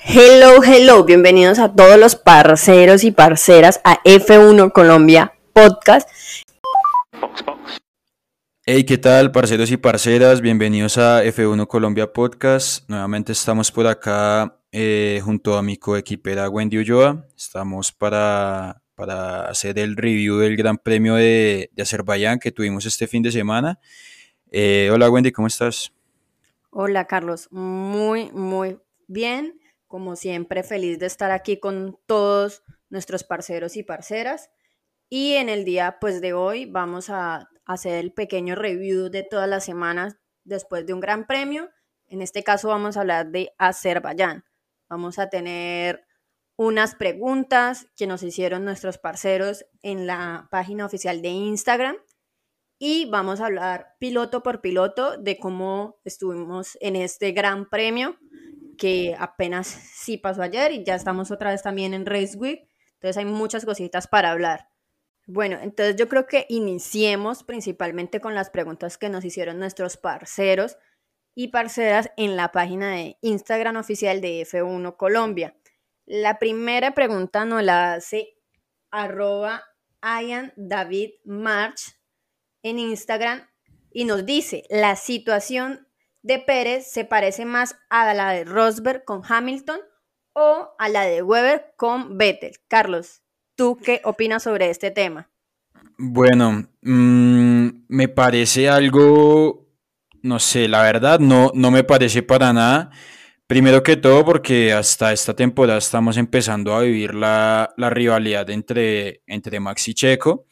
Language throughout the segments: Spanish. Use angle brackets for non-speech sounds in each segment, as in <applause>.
Hello, hello, bienvenidos a todos los parceros y parceras a F1 Colombia Podcast. Hey, ¿qué tal, parceros y parceras? Bienvenidos a F1 Colombia Podcast. Nuevamente estamos por acá eh, junto a mi coequipera Wendy Ulloa. Estamos para, para hacer el review del Gran Premio de, de Azerbaiyán que tuvimos este fin de semana. Eh, hola Wendy, ¿cómo estás? Hola Carlos, muy, muy bien. Como siempre, feliz de estar aquí con todos nuestros parceros y parceras. Y en el día pues de hoy vamos a hacer el pequeño review de todas las semanas después de un gran premio. En este caso vamos a hablar de Azerbaiyán. Vamos a tener unas preguntas que nos hicieron nuestros parceros en la página oficial de Instagram y vamos a hablar piloto por piloto de cómo estuvimos en este gran premio que apenas sí pasó ayer y ya estamos otra vez también en Race Week. Entonces hay muchas cositas para hablar. Bueno, entonces yo creo que iniciemos principalmente con las preguntas que nos hicieron nuestros parceros y parceras en la página de Instagram oficial de F1 Colombia. La primera pregunta nos la hace arroba Ian David March en Instagram y nos dice, la situación de Pérez se parece más a la de Rosberg con Hamilton o a la de Weber con Vettel. Carlos, ¿tú qué opinas sobre este tema? Bueno, mmm, me parece algo, no sé, la verdad no, no me parece para nada. Primero que todo porque hasta esta temporada estamos empezando a vivir la, la rivalidad entre, entre Max y Checo.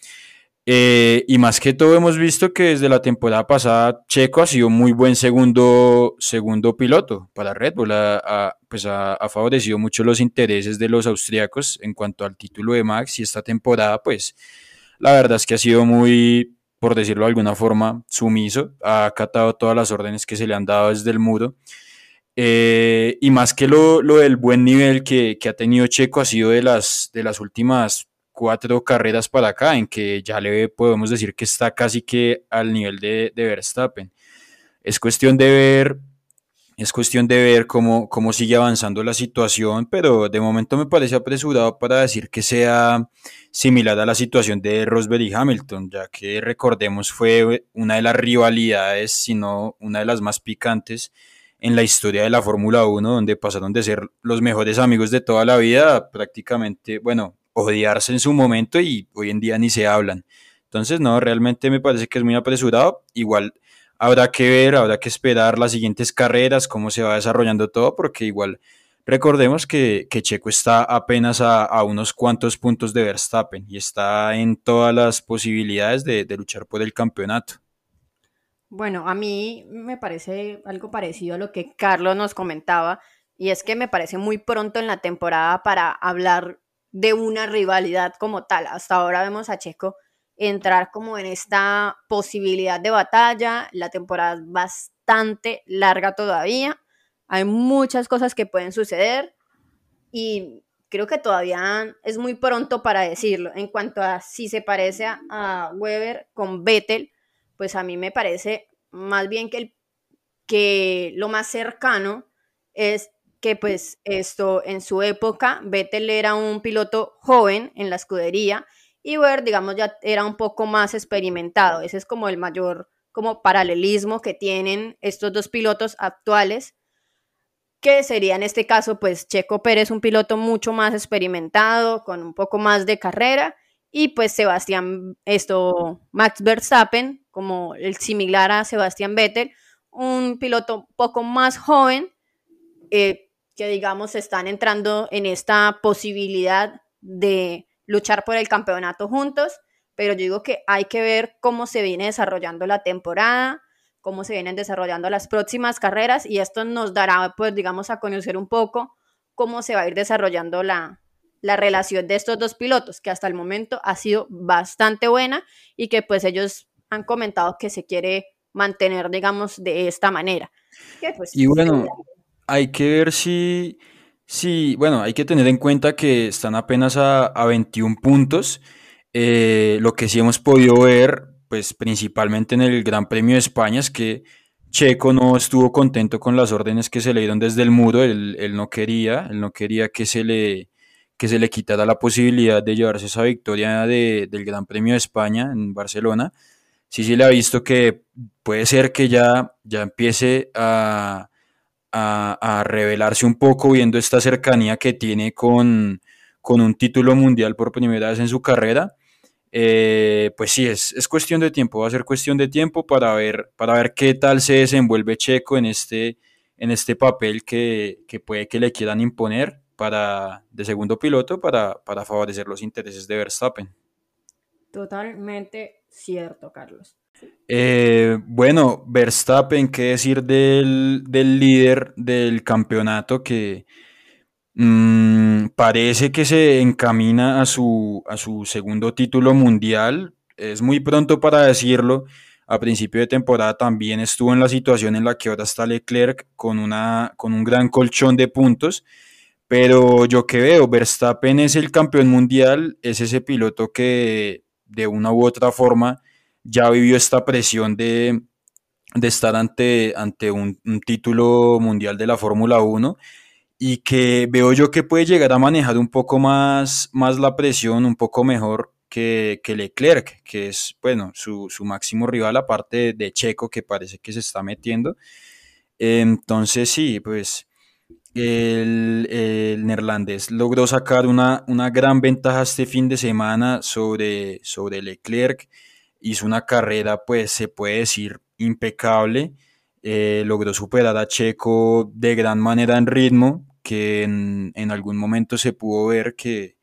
Eh, y más que todo hemos visto que desde la temporada pasada Checo ha sido muy buen segundo, segundo piloto para Red Bull. Ha, pues ha, favorecido mucho los intereses de los austriacos en cuanto al título de Max y esta temporada pues la verdad es que ha sido muy, por decirlo de alguna forma, sumiso. Ha acatado todas las órdenes que se le han dado desde el muro. Eh, y más que lo, lo, del buen nivel que, que ha tenido Checo ha sido de las, de las últimas cuatro carreras para acá, en que ya le podemos decir que está casi que al nivel de, de Verstappen. Es cuestión de ver, es cuestión de ver cómo, cómo sigue avanzando la situación, pero de momento me parece apresurado para decir que sea similar a la situación de Rosberg y Hamilton, ya que recordemos fue una de las rivalidades, sino una de las más picantes en la historia de la Fórmula 1, donde pasaron de ser los mejores amigos de toda la vida prácticamente, bueno, odiarse en su momento y hoy en día ni se hablan. Entonces, no, realmente me parece que es muy apresurado. Igual habrá que ver, habrá que esperar las siguientes carreras, cómo se va desarrollando todo, porque igual recordemos que, Checo está apenas a, unos cuantos puntos de Verstappen y está en todas las posibilidades de, de luchar por el campeonato. Bueno, a mí me parece algo parecido a lo que Carlos nos comentaba, y es que me parece muy pronto en la temporada para hablar de una rivalidad como tal. Hasta ahora vemos a Checo entrar como en esta posibilidad de batalla. La temporada es bastante larga todavía. Hay muchas cosas que pueden suceder y creo que todavía es muy pronto para decirlo. En cuanto a si se parece a, Weber con Vettel, pues a mí me parece más bien que, el, que lo más cercano es que pues esto en su época Vettel era un piloto joven en la escudería y Weber digamos ya era un poco más experimentado. Ese es como el mayor como paralelismo que tienen estos dos pilotos actuales que sería en este caso pues Checo Pérez un piloto mucho más experimentado con un poco más de carrera y pues Sebastián esto Max Verstappen como el similar a Sebastián Vettel un piloto un poco más joven eh, que digamos están entrando en esta posibilidad de luchar por el campeonato juntos, pero yo digo que hay que ver cómo se viene desarrollando la temporada, cómo se vienen desarrollando las próximas carreras y esto nos dará, pues digamos, a conocer un poco cómo se va a ir desarrollando la, la relación de estos dos pilotos, que hasta el momento ha sido bastante buena y que pues ellos han comentado que se quiere mantener, digamos, de esta manera. Pues, y bueno, hay que ver si, si, bueno, hay que tener en cuenta que están apenas a, 21 puntos. Eh, lo que sí hemos podido ver, pues principalmente en el Gran Premio de España, es que Checo no estuvo contento con las órdenes que se le dieron desde el muro, él, no quería, él no quería que se le, que se le quitara la posibilidad de llevarse esa victoria del Gran Premio de España en Barcelona. Sí, sí le ha visto que puede ser que ya, ya empiece a, a, revelarse un poco viendo esta cercanía que tiene con, con un título mundial por primera vez en su carrera eh, pues sí, es, es, cuestión de tiempo, va a ser cuestión de tiempo para ver, para ver qué tal se desenvuelve Checo en este, en este papel que, que puede que le quieran imponer para, de segundo piloto para, para favorecer los intereses de Verstappen. Totalmente cierto, Carlos. Eh, bueno, Verstappen, ¿qué decir del, del líder del campeonato que, Mm, parece que se encamina a su, a su segundo título mundial. Es muy pronto para decirlo. A principio de temporada también estuvo en la situación en la que ahora está Leclerc con, una, con un gran colchón de puntos. Pero yo que veo, Verstappen es el campeón mundial, es ese piloto que de una u otra forma ya vivió esta presión de, estar ante, ante un, un título mundial de la Fórmula 1 y que veo yo que puede llegar a manejar un poco más, más la presión, un poco mejor que, que Leclerc, que es, bueno, su, máximo rival, aparte de, Checo, que parece que se está metiendo. Entonces, sí, pues el, neerlandés logró sacar una, una, gran ventaja este fin de semana sobre, sobre Leclerc. Hizo una carrera, pues se puede decir, impecable. Eh, logró superar a Checo de gran manera en ritmo, que en, algún momento se pudo ver que,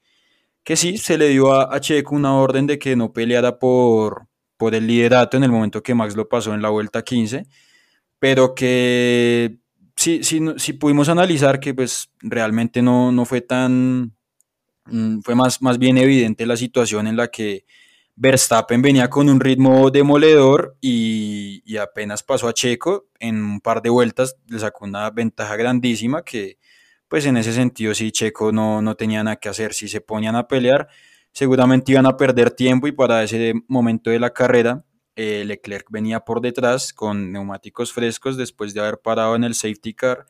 que sí, se le dio a, Checo una orden de que no peleara por, por el liderato en el momento que Max lo pasó en la vuelta 15, pero que sí, sí, sí pudimos analizar que pues realmente no, no fue tan, mm, fue más, más bien evidente la situación en la que Verstappen venía con un ritmo demoledor y, apenas pasó a Checo en un par de vueltas, le sacó una ventaja grandísima que pues en ese sentido sí Checo no, no tenía nada que hacer, si se ponían a pelear seguramente iban a perder tiempo y para ese momento de la carrera eh, Leclerc venía por detrás con neumáticos frescos después de haber parado en el safety car.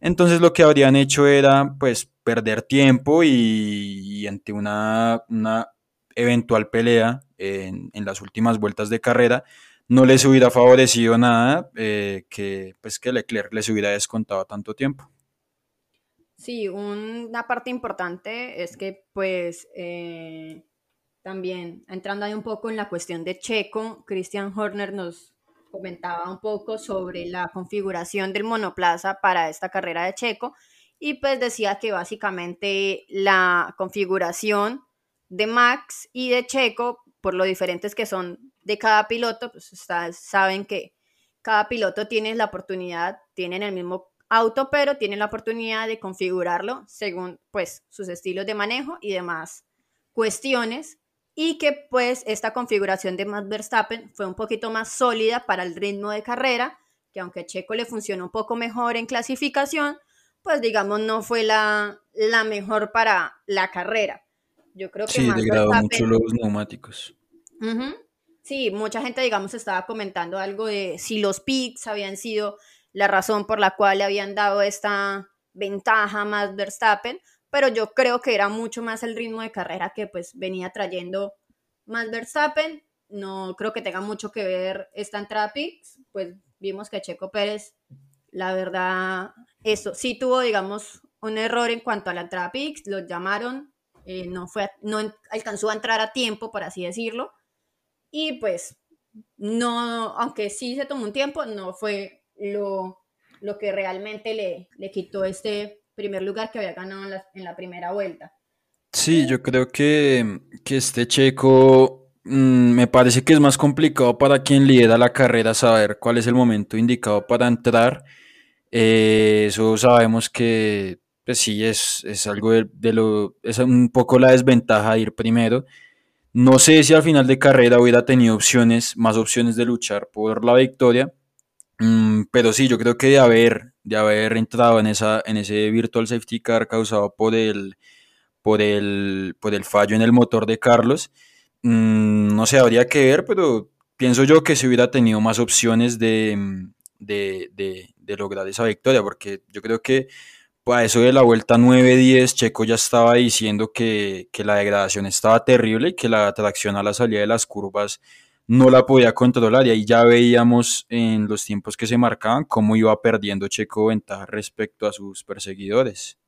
Entonces lo que habrían hecho era pues perder tiempo y, ante una, una eventual pelea en, las últimas vueltas de carrera, no les hubiera favorecido nada eh, que, pues, que Leclerc les hubiera descontado tanto tiempo. Sí, una parte importante es que pues eh, también entrando ahí un poco en la cuestión de Checo, Christian Horner nos comentaba un poco sobre la configuración del monoplaza para esta carrera de Checo y pues decía que básicamente la configuración de Max y de Checo, por lo diferentes que son de cada piloto, pues saben que cada piloto tiene la oportunidad, tienen el mismo auto, pero tienen la oportunidad de configurarlo según pues sus estilos de manejo y demás cuestiones y que pues esta configuración de Max Verstappen fue un poquito más sólida para el ritmo de carrera, que aunque Checo le funcionó un poco mejor en clasificación, pues digamos no fue la, la mejor para la carrera. Yo creo que sí, degradó mucho los neumáticos. Sí, mucha gente, digamos, estaba comentando algo de si los pits habían sido la razón por la cual le habían dado esta ventaja más Verstappen, pero yo creo que era mucho más el ritmo de carrera que pues venía trayendo más Verstappen. No creo que tenga mucho que ver esta entrada pits, pues vimos que Checo Pérez, la verdad, eso sí tuvo, digamos, un error en cuanto a la entrada pits, lo llamaron, eh, no, fue, no alcanzó a entrar a tiempo, por así decirlo, y pues no, aunque sí se tomó un tiempo, no fue lo, lo que realmente le, le quitó este primer lugar que había ganado en la, primera vuelta. Sí, yo creo que, que este checo mm, me parece que es más complicado para quien lidera la carrera saber cuál es el momento indicado para entrar. Eh, eso sabemos que pues sí, es, es algo de, lo, es un poco la desventaja de ir primero. No sé si al final de carrera hubiera tenido opciones, más opciones de luchar por la victoria, mm, pero sí, yo creo que de haber, de haber entrado en, esa, en ese virtual safety car causado por el, por el, por el fallo en el motor de Carlos, mm, no sé, habría que ver, pero pienso yo que se hubiera tenido más opciones de, de, de, lograr esa victoria, porque yo creo que pues, eso de la vuelta 9-10, Checo ya estaba diciendo que, que, la degradación estaba terrible y que la tracción a la salida de las curvas no la podía controlar y ahí ya veíamos en los tiempos que se marcaban cómo iba perdiendo Checo ventaja respecto a sus perseguidores.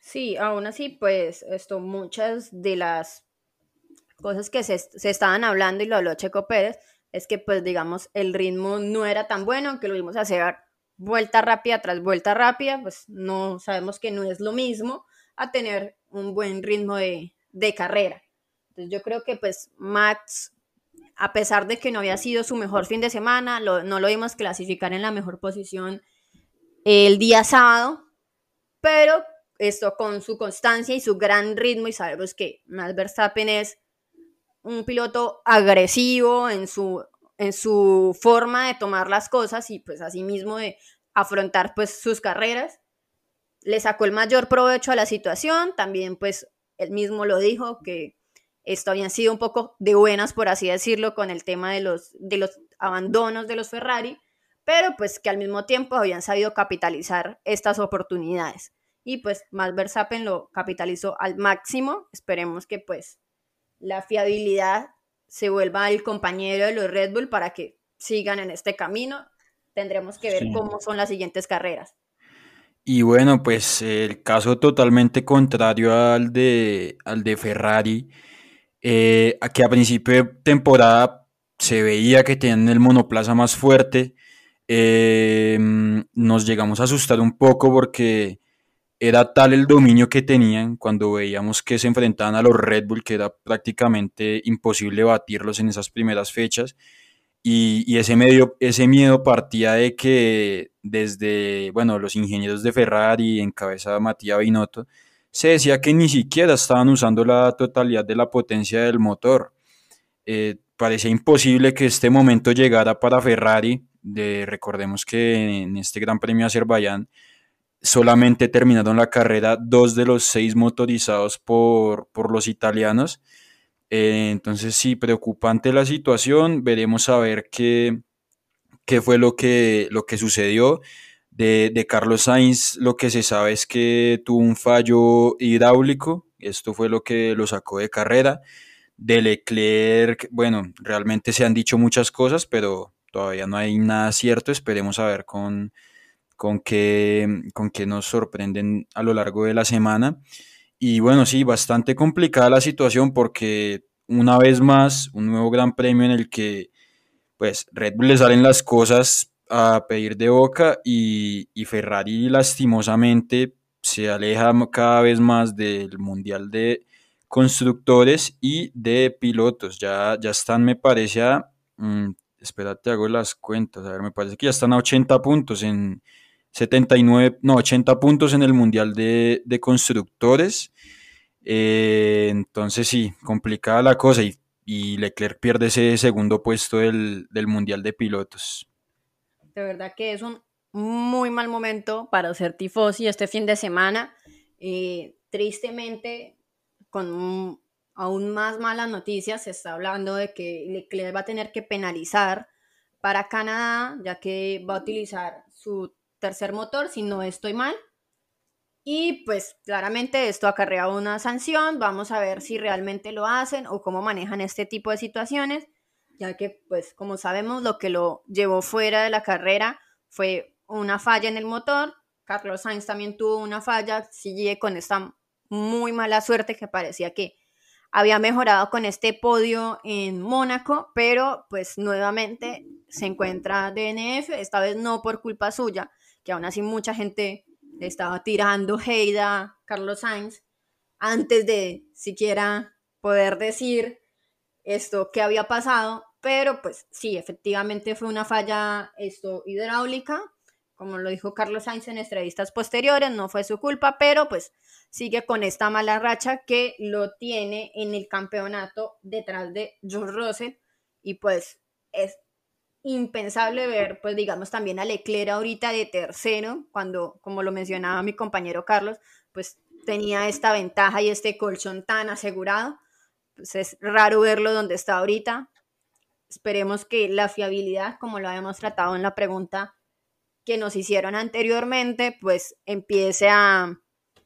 Sí, aún así, pues esto, muchas de las cosas que se, se, estaban hablando y lo habló Checo Pérez, es que pues digamos el ritmo no era tan bueno, que lo vimos hacer vuelta rápida tras vuelta rápida, pues no sabemos que no es lo mismo a tener un buen ritmo de, de carrera. Entonces yo creo que pues Max, a pesar de que no había sido su mejor fin de semana, no lo vimos clasificar en la mejor posición el día sábado, pero esto con su constancia y su gran ritmo y sabemos que Max Verstappen es un piloto agresivo en su, en su forma de tomar las cosas y pues mismo de afrontar pues sus carreras. Le sacó el mayor provecho a la situación, también pues él mismo lo dijo que esto habían sido un poco de buenas, por así decirlo, con el tema de los, de los abandonos de los Ferrari, pero pues que al mismo tiempo habían sabido capitalizar estas oportunidades. Y pues Max Verstappen lo capitalizó al máximo. Esperemos que pues la fiabilidad se vuelva el compañero de los Red Bull para que sigan en este camino. Tendremos que ver cómo son las siguientes carreras. Y bueno, pues el caso totalmente contrario al de, al de Ferrari, eh, que a principio de temporada se veía que tenían el monoplaza más fuerte. Eh, nos llegamos a asustar un poco porque era tal el dominio que tenían cuando veíamos que se enfrentaban a los Red Bull que era prácticamente imposible batirlos en esas primeras fechas. Y, ese, medio, ese miedo partía de que desde, bueno, los ingenieros de Ferrari, en cabeza de Matías Binotto, se decía que ni siquiera estaban usando la totalidad de la potencia del motor. Eh, parecía imposible que este momento llegara para Ferrari. De, recordemos que en este Gran Premio de Azerbaiyán solamente terminaron la carrera dos de los seis motorizados por, los italianos. Eh, entonces sí, preocupante la situación. Veremos a ver qué, qué fue lo que, lo que sucedió. De, Carlos Sainz lo que se sabe es que tuvo un fallo hidráulico. Esto fue lo que lo sacó de carrera. De Leclerc, bueno, realmente se han dicho muchas cosas, pero todavía no hay nada cierto. Esperemos a ver con, con que, con nos sorprenden a lo largo de la semana. Y bueno, sí, bastante complicada la situación porque una vez más, un nuevo gran premio en el que pues Red Bull le salen las cosas a pedir de boca y, y Ferrari lastimosamente se aleja cada vez más del Mundial de Constructores y de Pilotos. Ya, ya están, me parece, a... Mm, espérate, hago las cuentas. A ver, me parece que ya están a 80 puntos en, 79, no, 80 puntos en el Mundial de, Constructores. Eh, entonces sí, complicada la cosa y, Leclerc pierde ese segundo puesto del, Mundial de Pilotos. De verdad que es un muy mal momento para hacer tifosi este fin de semana. Eh, tristemente, con aún más malas noticias, se está hablando de que Leclerc va a tener que penalizar para Canadá, ya que va a utilizar su tercer motor, si no estoy mal. Y pues claramente esto acarrea una sanción, vamos a ver si realmente lo hacen o cómo manejan este tipo de situaciones, ya que pues como sabemos lo que lo llevó fuera de la carrera fue una falla en el motor, Carlos Sainz también tuvo una falla, sigue con esta muy mala suerte que parecía que había mejorado con este podio en Mónaco, pero pues nuevamente se encuentra DNF, esta vez no por culpa suya, que aún así mucha gente le estaba tirando Heida, Carlos Sainz, antes de siquiera poder decir esto que había pasado, pero pues sí, efectivamente fue una falla esto hidráulica, como lo dijo Carlos Sainz en entrevistas posteriores, no fue su culpa, pero pues sigue con esta mala racha que lo tiene en el campeonato detrás de George Russell. Y pues es impensable ver, pues digamos, también a Leclerc ahorita de tercero, cuando, como lo mencionaba mi compañero Carlos, pues tenía esta ventaja y este colchón tan asegurado. Pues es raro verlo donde está ahorita. esperemos que la fiabilidad, como lo habíamos tratado en la pregunta que nos hicieron anteriormente, pues empiece a,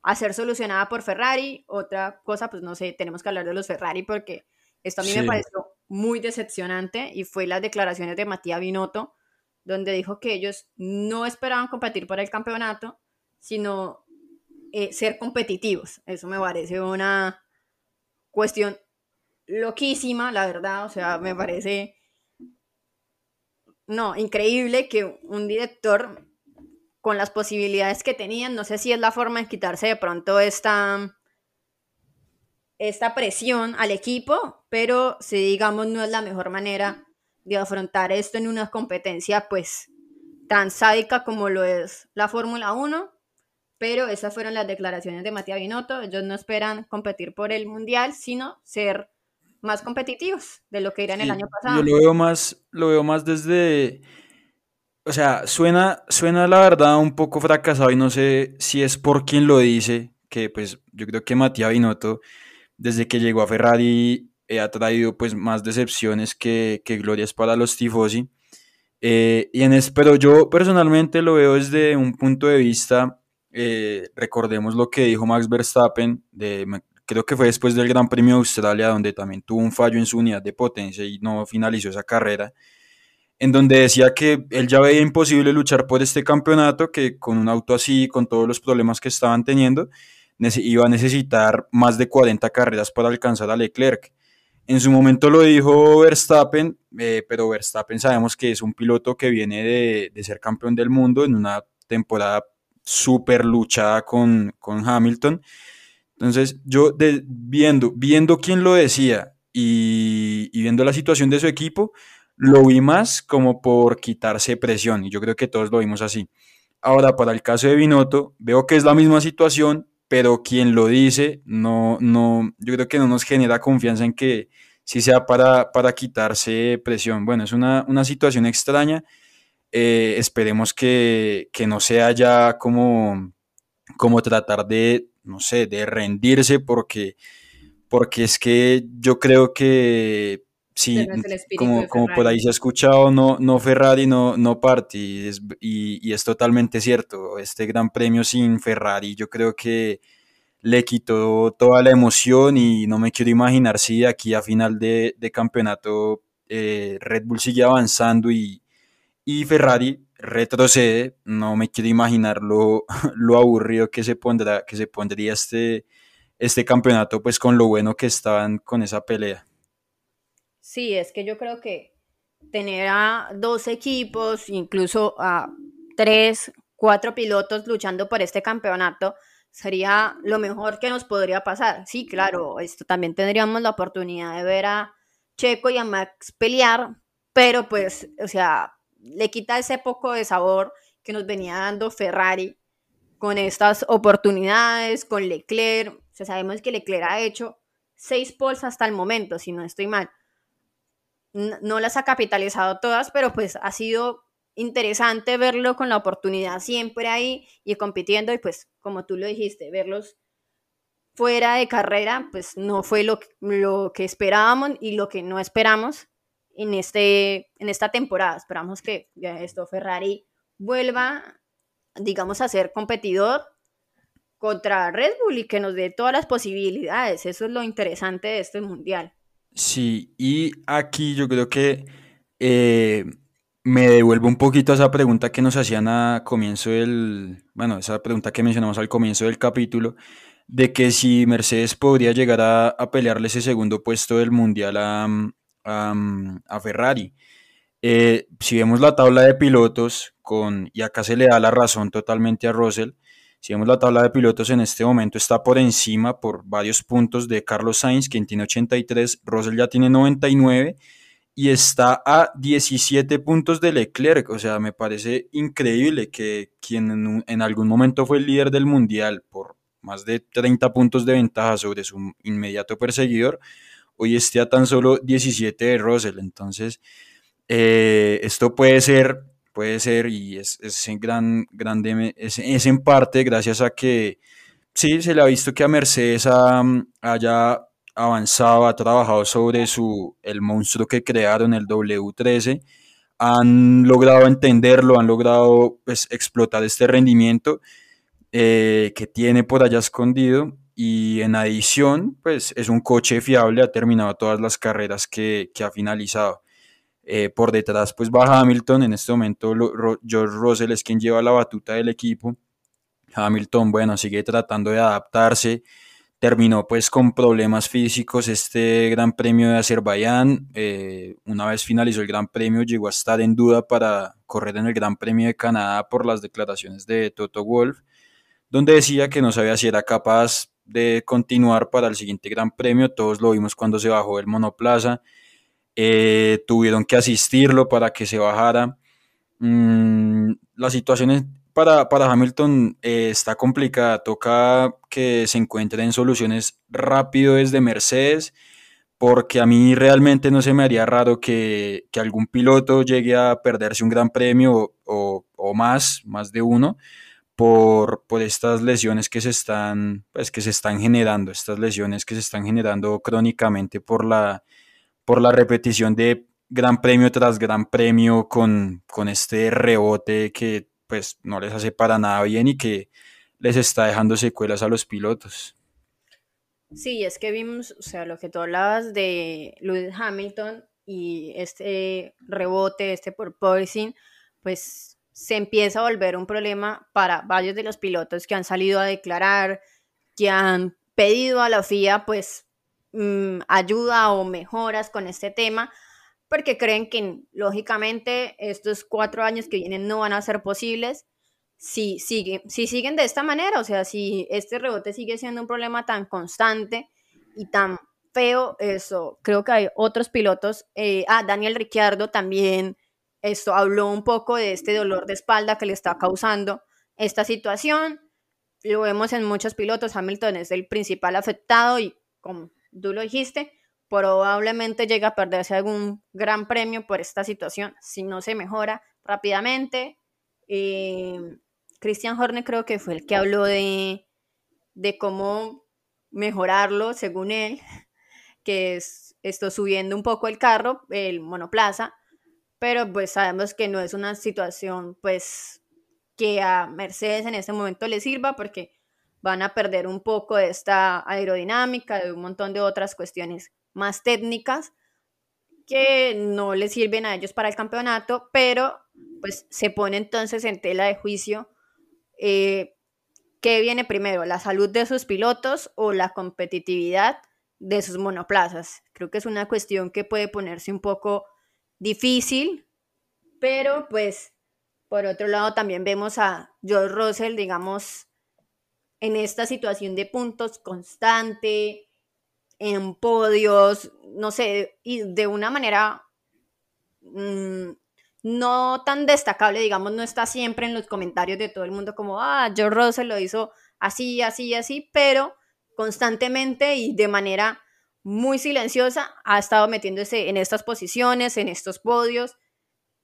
a ser solucionada por Ferrari. Otra cosa, pues no sé, tenemos que hablar de los Ferrari porque esto a mí me pareció muy decepcionante y fue las declaraciones de Matías Binotto, donde dijo que ellos no esperaban competir por el campeonato, sino eh, ser competitivos. Eso me parece una cuestión loquísima, la verdad, o sea, me parece, no, increíble que un director con las posibilidades que tenían, no sé si es la forma de quitarse de pronto esta, esta presión al equipo, pero si digamos no es la mejor manera de afrontar esto en una competencia pues tan sádica como lo es la Fórmula 1, pero esas fueron las declaraciones de Matías Binotto, ellos no esperan competir por el Mundial, sino ser más competitivos de lo que eran el año pasado. Yo lo veo más, lo veo más desde, o sea, suena, suena la verdad un poco fracasado y no sé si es por quien lo dice, que pues yo creo que Matías Binotto, desde que llegó a Ferrari, eh, ha traído pues más decepciones que, que glorias para los tifosi. Eh, y en es, pero yo personalmente lo veo desde un punto de vista, eh, recordemos lo que dijo Max Verstappen creo que fue después del Gran Premio de Australia, donde también tuvo un fallo en su unidad de potencia y no finalizó esa carrera, en donde decía que él ya veía imposible luchar por este campeonato, que con un auto así, con todos los problemas que estaban teniendo, iba a necesitar más de 40 carreras para alcanzar a Leclerc. En su momento lo dijo Verstappen, eh, pero Verstappen sabemos que es un piloto que viene de, de ser campeón del mundo en una temporada súper luchada con, con Hamilton entonces, yo viendo, viendo quién lo decía y, viendo la situación de su equipo, lo vi más como por quitarse presión, y yo creo que todos lo vimos así. Ahora, para el caso de Binotto, veo que es la misma situación, pero quien lo dice, no, no, yo creo que no nos genera confianza en que sí sea para, para quitarse presión. Bueno, es una, situación extraña. Eh, esperemos que, que, no sea ya como, como tratar de, no sé, de rendirse porque, porque es que yo creo que sí, como, como por ahí se ha escuchado, no, no Ferrari, no, no Party, y, es totalmente cierto, este gran premio sin Ferrari yo creo que le quitó toda la emoción y no me quiero imaginar si aquí a final de, campeonato eh, Red Bull sigue avanzando y, y Ferrari retrocede, no me quiero imaginar <laughs> lo, aburrido que se, pondrá, que se pondría este, este campeonato, pues con lo bueno que estaban con esa pelea. Sí, es que yo creo que tener a dos equipos, incluso a tres, cuatro pilotos luchando por este campeonato, sería lo mejor que nos podría pasar. Sí, claro, esto también tendríamos la oportunidad de ver a Checo y a Max pelear, pero pues, o sea, le quita ese poco de sabor que nos venía dando Ferrari con estas oportunidades, con Leclerc. O sea, sabemos que Leclerc ha hecho seis poles hasta el momento, si no estoy mal. No las ha capitalizado todas, pero pues ha sido interesante verlo con la oportunidad siempre ahí y compitiendo y pues como tú lo dijiste, verlos fuera de carrera, pues no fue lo, lo que esperábamos y lo que no esperamos en, este, en esta temporada. Esperamos que esto Ferrari vuelva, digamos, a ser competidor contra Red Bull y que nos dé todas las posibilidades. Eso es lo interesante de este mundial. Sí, y aquí yo creo que eh, me devuelvo un poquito a esa pregunta que nos hacían a comienzo del, bueno, esa pregunta que mencionamos al comienzo del capítulo, de que si Mercedes podría llegar a, pelearle ese segundo puesto del mundial a, a, Ferrari. Eh, si vemos la tabla de pilotos, con, y acá se le da la razón totalmente a Russell, si vemos la tabla de pilotos en este momento está por encima por varios puntos de Carlos Sainz, quien tiene 83, Russell ya tiene 99 y está a 17 puntos de Leclerc. O sea, me parece increíble que quien en, algún momento fue el líder del mundial por más de 30 puntos de ventaja sobre su inmediato perseguidor, hoy esté a tan solo 17 de Russell. Entonces, eh, esto puede ser, puede ser, y es, es en gran, grande, es, en parte gracias a que sí, se le ha visto que a Mercedes haya avanzado, ha trabajado sobre su, el monstruo que crearon, el W13, han logrado entenderlo, han logrado pues, explotar este rendimiento eh, que tiene por allá escondido y en adición, pues es un coche fiable, ha terminado todas las carreras que ha finalizado. Eh, por detrás, pues va Hamilton, en este momento George Russell es quien lleva la batuta del equipo. Hamilton, bueno, sigue tratando de adaptarse, terminó pues con problemas físicos este Gran Premio de Azerbaiyán. Eh, una vez finalizó el Gran Premio, llegó a estar en duda para correr en el Gran Premio de Canadá por las declaraciones de Toto Wolff, donde decía que no sabía si era capaz de continuar para el siguiente Gran Premio. Todos lo vimos cuando se bajó el monoplaza. Eh, tuvieron que asistirlo para que se bajara. Mm, la situación para, para Hamilton eh, está complicada. Toca que se encuentren soluciones rápido desde Mercedes, porque a mí realmente no se me haría raro que, que algún piloto llegue a perderse un gran premio o, o más, más de uno, por, por, estas lesiones que se están, pues, que se están generando, estas lesiones que se están generando crónicamente por la, por la repetición de gran premio tras gran premio con, con este rebote que pues no les hace para nada bien y que les está dejando secuelas a los pilotos. Sí, es que vimos, o sea, lo que tú hablabas de Lewis Hamilton y este rebote, este porpoising, pues se empieza a volver un problema para varios de los pilotos que han salido a declarar, que han pedido a la FIA pues mm, ayuda o mejoras con este tema, porque creen que lógicamente estos cuatro años que vienen no van a ser posibles si, sigue, si siguen de esta manera, o sea, si este rebote sigue siendo un problema tan constante y tan feo, eso, creo que hay otros pilotos, eh, ah, Daniel Ricciardo también esto habló un poco de este dolor de espalda que le está causando esta situación. Lo vemos en muchos pilotos. Hamilton es el principal afectado y, como tú lo dijiste, probablemente llega a perderse algún gran premio por esta situación si no se mejora rápidamente. Eh, Christian Horner creo que fue el que habló de, de cómo mejorarlo, según él, <laughs> que es esto subiendo un poco el carro, el monoplaza, pero pues sabemos que no es una situación pues que a Mercedes en este momento le sirva porque van a perder un poco de esta aerodinámica, de un montón de otras cuestiones más técnicas que no les sirven a ellos para el campeonato, pero pues se pone entonces en tela de juicio eh, qué viene primero, la salud de sus pilotos o la competitividad de sus monoplazas. Creo que es una cuestión que puede ponerse un poco difícil, pero pues por otro lado también vemos a George Russell, digamos, en esta situación de puntos constante, en podios, no sé, y de una manera mm, no tan destacable, digamos, no está siempre en los comentarios de todo el mundo como, ah, George Russell lo hizo así, así, así, pero constantemente y de manera muy silenciosa, ha estado metiéndose en estas posiciones, en estos podios,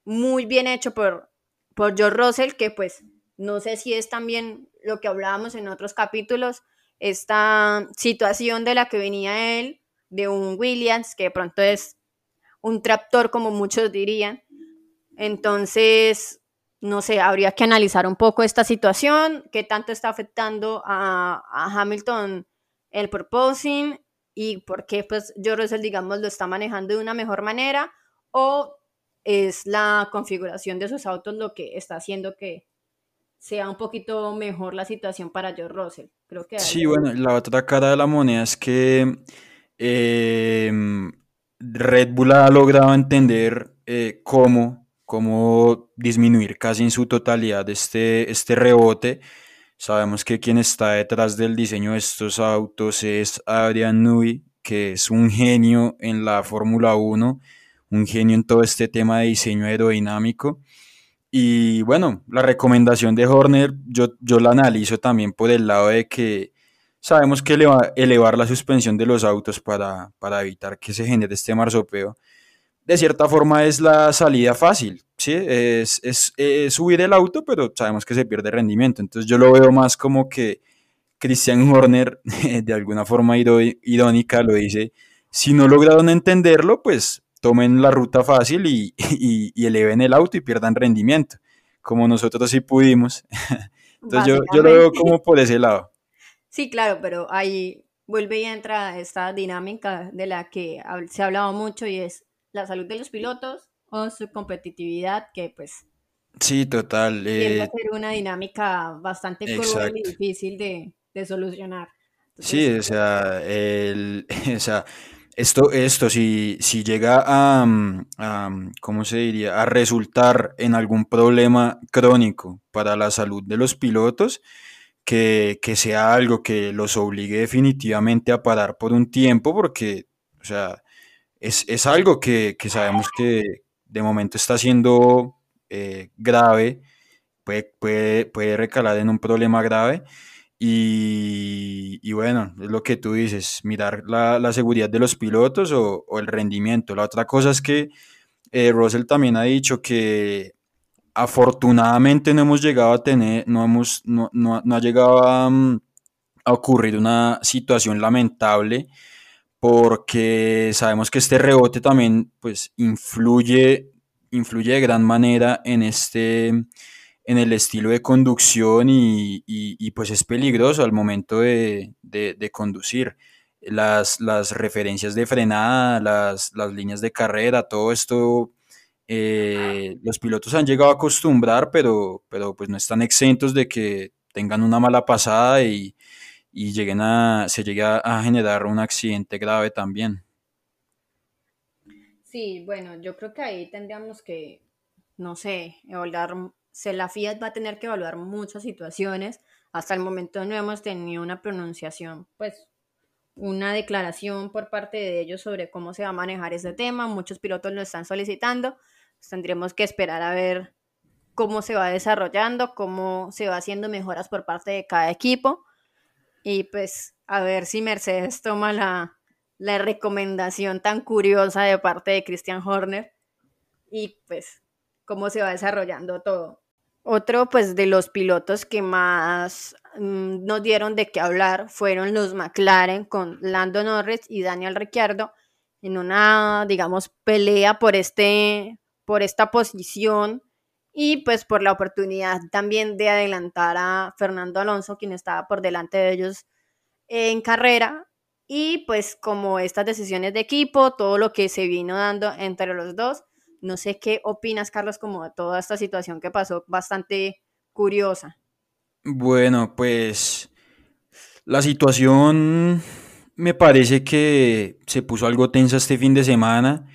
muy bien hecho por, por George Russell, que pues no sé si es también lo que hablábamos en otros capítulos, esta situación de la que venía él, de un Williams, que de pronto es un tractor, como muchos dirían. Entonces, no sé, habría que analizar un poco esta situación, qué tanto está afectando a, Hamilton el proposing y por qué pues George Russell, digamos, lo está manejando de una mejor manera o es la configuración de sus autos lo que está haciendo que sea un poquito mejor la situación para George Russell. Creo que sí, bueno, la otra cara de la moneda es que em, Red Bull ha logrado entender eh, cómo, cómo disminuir casi en su totalidad este, este rebote Sabemos que quien está detrás del diseño de estos autos es Adrian Newey, que es un genio en la Fórmula 1, un genio en todo este tema de diseño aerodinámico. Y bueno, la recomendación de Horner, yo, yo la analizo también por el lado de que sabemos que elevar la suspensión de los autos para, para evitar que se genere este marsopeo de cierta forma es la salida fácil, ¿sí? Es, es, subir el auto, pero sabemos que se pierde rendimiento. Entonces yo lo veo más como que Christian Horner, <laughs> de alguna forma irónica, lo dice, si no lograron entenderlo, pues tomen la ruta fácil <laughs> y, y, eleven el auto y pierdan rendimiento, como nosotros sí pudimos. <laughs> Entonces yo, yo, lo veo como por ese lado. Sí, claro, pero ahí vuelve y entra esta dinámica de la que se ha hablado mucho y es la salud de los pilotos o su competitividad, que pues Sí, total. Tiende a eh, ser una dinámica bastante cruel y difícil de, de solucionar. sí, o sea, el, <laughs> o sea, esto, esto si, si llega a, mm, mm, ¿cómo se diría?, a resultar en algún problema crónico para la salud de los pilotos, que, que sea algo que los obligue definitivamente a parar por un tiempo, porque, o sea, es, es algo que, que sabemos que de momento está siendo eh, grave, puede, puede, puede, recalar en un problema grave. Y, bueno, es lo que tú dices, mirar la, seguridad de los pilotos o, o, el rendimiento. La otra cosa es que eh, Russell también ha dicho que afortunadamente no hemos llegado a tener, no, hemos, no, no, no ha llegado a, mm, a ocurrir una situación lamentable porque sabemos que este rebote también pues influye influye de gran manera en este en el estilo de conducción y, pues es peligroso al momento de, conducir. Las, las, referencias de frenada, las, líneas de carrera, todo esto, eh, los pilotos han llegado a acostumbrar, pero, pero pues no están exentos de que tengan una mala pasada y, lleguen a, se llegue a generar un accidente grave también. Sí, bueno, yo creo que ahí tendríamos que, no sé, evaluar, se la Fiat va a tener que evaluar muchas situaciones. Hasta el momento no hemos tenido una pronunciación, pues una declaración por parte de ellos sobre cómo se va a manejar ese tema. Muchos pilotos lo están solicitando. Pues tendremos que esperar a ver cómo se va desarrollando, cómo se va haciendo mejoras por parte de cada equipo. Y pues a ver si Mercedes toma la, la recomendación tan curiosa de parte de Christian Horner y pues cómo se va desarrollando todo. Otro pues de los pilotos que más mm, nos dieron de qué hablar fueron los McLaren con Lando Norris y Daniel Ricciardo en una digamos pelea por este por esta posición y pues por la oportunidad también de adelantar a Fernando Alonso quien estaba por delante de ellos en carrera. Y pues como estas decisiones de equipo, todo lo que se vino dando entre los dos, no sé qué opinas, Carlos, como de toda esta situación que pasó, bastante curiosa. Bueno, pues la situación me parece que se puso algo tensa este fin de semana.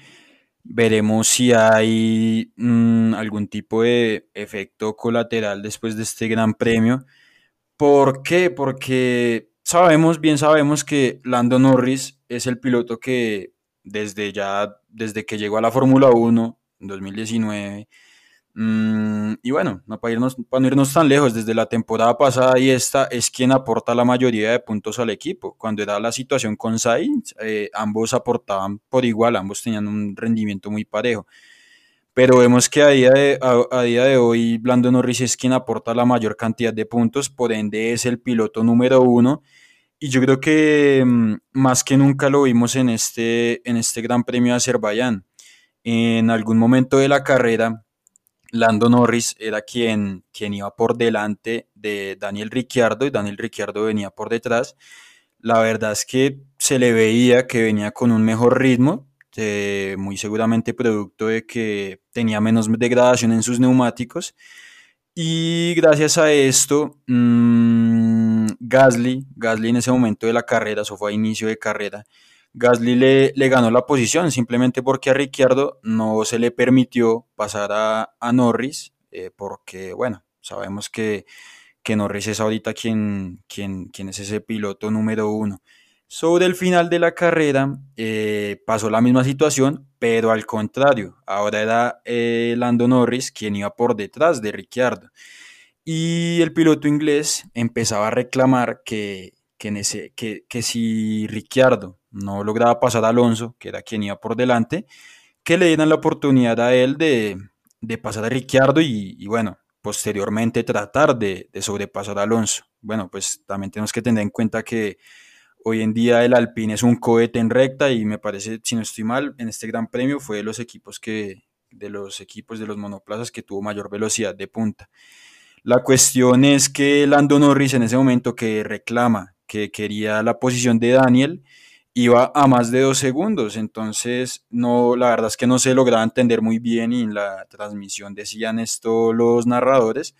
Veremos si hay mm, algún tipo de efecto colateral después de este gran premio. ¿Por qué? Porque sabemos, bien sabemos que Lando Norris es el piloto que desde ya, desde que llegó a la Fórmula 1 en 2019, mm, y bueno, no para, irnos, para no irnos tan lejos, desde la temporada pasada y esta es quien aporta la mayoría de puntos al equipo. Cuando era la situación con Sainz, eh, ambos aportaban por igual, ambos tenían un rendimiento muy parejo pero vemos que a día, de, a, día de hoy Lando Norris es quien aporta la mayor cantidad de puntos, por ende es el piloto número uno y yo creo que mm, más que nunca lo vimos en este, en este Gran Premio de Azerbaiyán. En algún momento de la carrera, Lando Norris era quien, quien iba por delante de Daniel Ricciardo y Daniel Ricciardo venía por detrás. La verdad es que se le veía que venía con un mejor ritmo, eh, muy seguramente producto de que tenía menos degradación en sus neumáticos. Y gracias a esto, mmm, Gasly, Gasly en ese momento de la carrera, eso fue a inicio de carrera, Gasly le, ganó la posición simplemente porque a Ricciardo no se le permitió pasar a, a Norris, eh, porque bueno, sabemos que, que, Norris es ahorita quien, quien, quien es ese piloto número uno. Sobre el final de la carrera eh, pasó la misma situación, pero al contrario, ahora era eh, Lando Norris quien iba por detrás de Ricciardo. Y el piloto inglés empezaba a reclamar que, que, si Ricciardo no lograba pasar a Alonso, que era quien iba por delante, que le dieran la oportunidad a él de, de pasar a Ricciardo y, y bueno, posteriormente tratar de, de, sobrepasar a Alonso. Bueno, pues también tenemos que tener en cuenta que hoy en día el Alpine es un cohete en recta y me parece, si no estoy mal, en este Gran Premio fue de los equipos que de los equipos de los monoplazas que tuvo mayor velocidad de punta. La cuestión es que Lando Norris en ese momento que reclama que quería la posición de Daniel, iba a más de dos segundos, entonces no, la verdad es que no se lograba entender muy bien y en la transmisión decían esto los narradores,